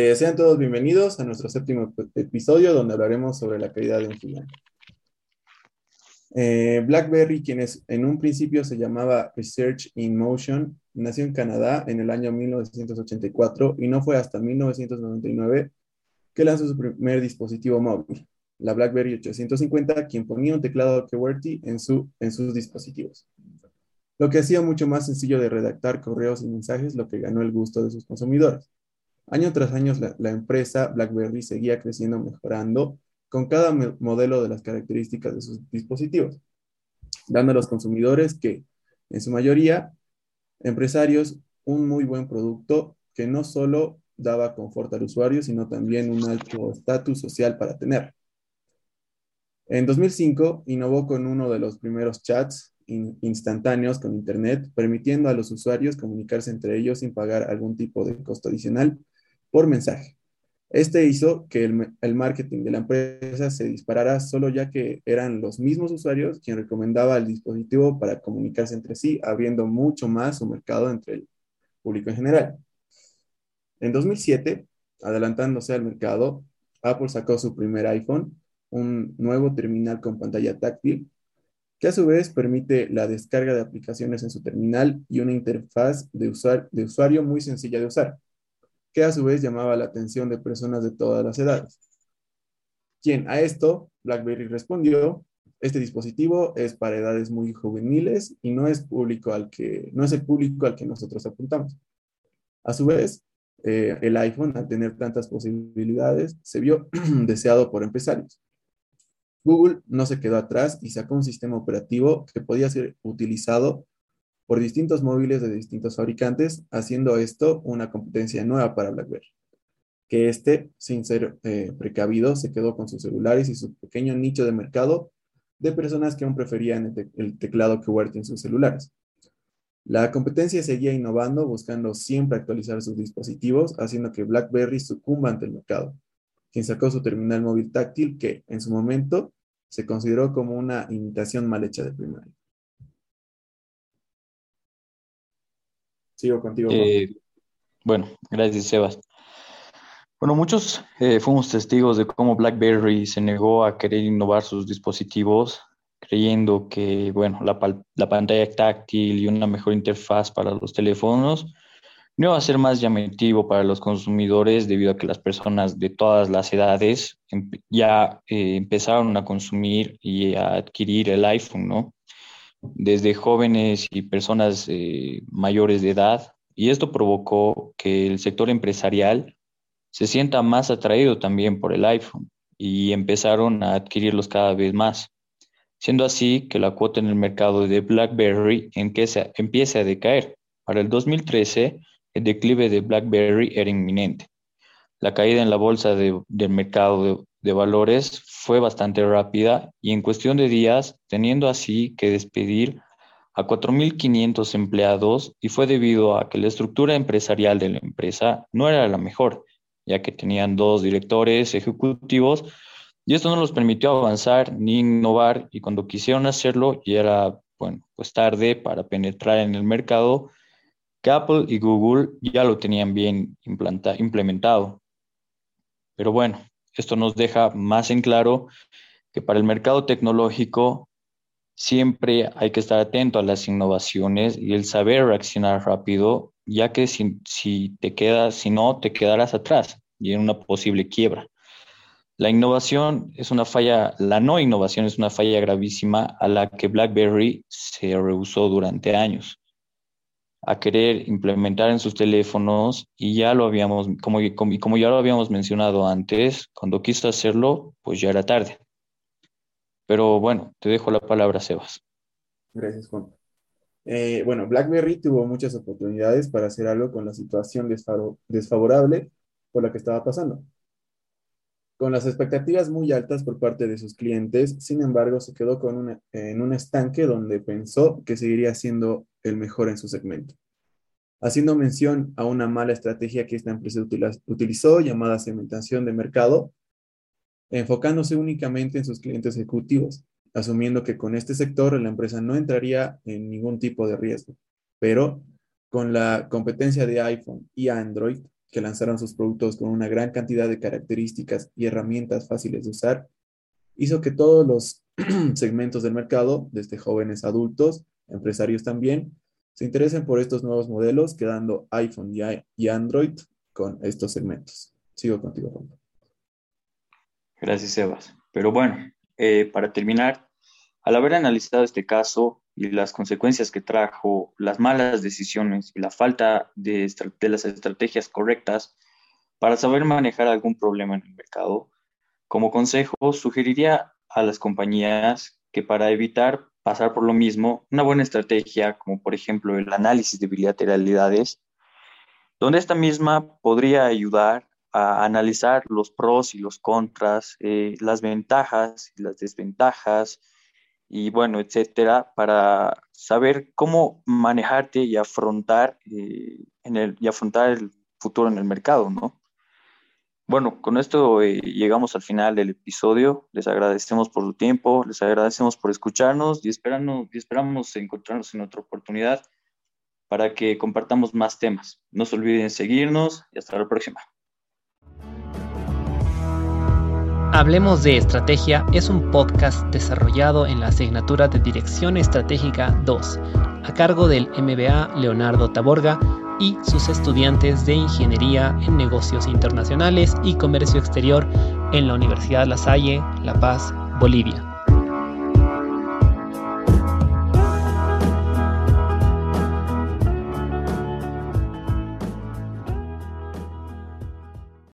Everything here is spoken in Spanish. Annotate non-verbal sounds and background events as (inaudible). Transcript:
Eh, sean todos bienvenidos a nuestro séptimo episodio donde hablaremos sobre la calidad de un eh, BlackBerry, quien en un principio se llamaba Research in Motion, nació en Canadá en el año 1984 y no fue hasta 1999 que lanzó su primer dispositivo móvil la BlackBerry 850, quien ponía un teclado QWERTY en, su, en sus dispositivos. Lo que hacía mucho más sencillo de redactar correos y mensajes, lo que ganó el gusto de sus consumidores. Año tras año, la, empresa BlackBerry seguía creciendo, mejorando con cada modelo de las características de sus dispositivos, dando a los consumidores que, en su mayoría, empresarios, un muy buen producto que no solo daba confort al usuario, sino también un alto estatus social para tener. En 2005 innovó con uno de los primeros chats instantáneos con Internet, permitiendo a los usuarios comunicarse entre ellos sin pagar algún tipo de costo adicional por mensaje. Este hizo que el, marketing de la empresa se disparara solo ya que eran los mismos usuarios quien recomendaba el dispositivo para comunicarse entre sí, abriendo mucho más su mercado entre el público en general. En 2007, adelantándose al mercado, Apple sacó su primer iPhone un nuevo terminal con pantalla táctil, que a su vez permite la descarga de aplicaciones en su terminal y una interfaz de, de usuario muy sencilla de usar, que a su vez llamaba la atención de personas de todas las edades. Quien a esto, BlackBerry respondió, este dispositivo es para edades muy juveniles y no es, público al que, no es el público al que nosotros apuntamos. A su vez, eh, el iPhone, al tener tantas posibilidades, se vio (clears throat) deseado por empresarios. Google no se quedó atrás y sacó un sistema operativo que podía ser utilizado por distintos móviles de distintos fabricantes, haciendo esto una competencia nueva para BlackBerry. Que este, sin ser eh, precavido, se quedó con sus celulares y su pequeño nicho de mercado de personas que aún preferían el, teclado que QWERTY en sus celulares. La competencia seguía innovando, buscando siempre actualizar sus dispositivos, haciendo que BlackBerry sucumba ante el mercado quien sacó su terminal móvil táctil que en su momento se consideró como una imitación mal hecha de primaria. Sigo contigo. Eh, bueno, gracias, Sebas. Bueno, muchos eh, fuimos testigos de cómo BlackBerry se negó a querer innovar sus dispositivos, creyendo que, bueno, la, la pantalla táctil y una mejor interfaz para los teléfonos no va a ser más llamativo para los consumidores debido a que las personas de todas las edades em, ya eh, empezaron a consumir y a adquirir el iPhone, ¿no? Desde jóvenes y personas eh, mayores de edad. Y esto provocó que el sector empresarial se sienta más atraído también por el iPhone y empezaron a adquirirlos cada vez más, siendo así que la cuota en el mercado de BlackBerry empieza a decaer. Para el 2013, el declive de BlackBerry era inminente. La caída en la bolsa del mercado de, valores fue bastante rápida y en cuestión de días, teniendo así que despedir a 4.500 empleados y fue debido a que la estructura empresarial de la empresa no era la mejor, ya que tenían dos directores ejecutivos y esto no los permitió avanzar ni innovar y cuando quisieron hacerlo ya era, bueno, pues tarde para penetrar en el mercado Apple y Google ya lo tenían bien implementado. Pero bueno, esto nos deja más en claro que para el mercado tecnológico siempre hay que estar atento a las innovaciones y el saber reaccionar rápido, ya que si, si te quedas, si no, te quedarás atrás y en una posible quiebra. La innovación es una falla, la no innovación es una falla gravísima a la que BlackBerry se rehusó durante años a querer implementar en sus teléfonos y ya lo habíamos, como, como, ya lo habíamos mencionado antes, cuando quiso hacerlo, pues ya era tarde. Pero bueno, te dejo la palabra, Sebas. Gracias, Juan. Eh, bueno, BlackBerry tuvo muchas oportunidades para hacer algo con la situación desfavorable por la que estaba pasando. Con las expectativas muy altas por parte de sus clientes, sin embargo, se quedó con en un estanque donde pensó que seguiría siendo el mejor en su segmento. Haciendo mención a una mala estrategia que esta empresa utilizó llamada segmentación de mercado, enfocándose únicamente en sus clientes ejecutivos, asumiendo que con este sector la empresa no entraría en ningún tipo de riesgo. Pero con la competencia de iPhone y Android, que lanzaron sus productos con una gran cantidad de características y herramientas fáciles de usar, hizo que todos los (clears throat) segmentos del mercado, desde jóvenes adultos, empresarios también, se interesen por estos nuevos modelos, quedando iPhone y Android con estos segmentos. Sigo contigo, Juan. Gracias, Sebas. Pero bueno, eh, para terminar, al haber analizado este caso y las consecuencias que trajo, las malas decisiones y la falta de, de las estrategias correctas para saber manejar algún problema en el mercado, como consejo sugeriría a las compañías que para evitar pasar por lo mismo, una buena estrategia, como por ejemplo el análisis de bilateralidades, donde esta misma podría ayudar a analizar los pros y los contras, eh, las ventajas y las desventajas, y bueno, etcétera, para saber cómo manejarte y afrontar, eh, en el, y afrontar el futuro en el mercado, ¿no? Bueno, con esto eh, llegamos al final del episodio. Les agradecemos por su tiempo, les agradecemos por escucharnos y, y esperamos encontrarnos en otra oportunidad para que compartamos más temas. No se olviden seguirnos y hasta la próxima. Hablemos de Estrategia es un podcast desarrollado en la asignatura de Dirección Estratégica 2, a cargo del MBA Leonardo Taborga y sus estudiantes de Ingeniería en Negocios Internacionales y Comercio Exterior en la Universidad La Salle, La Paz, Bolivia.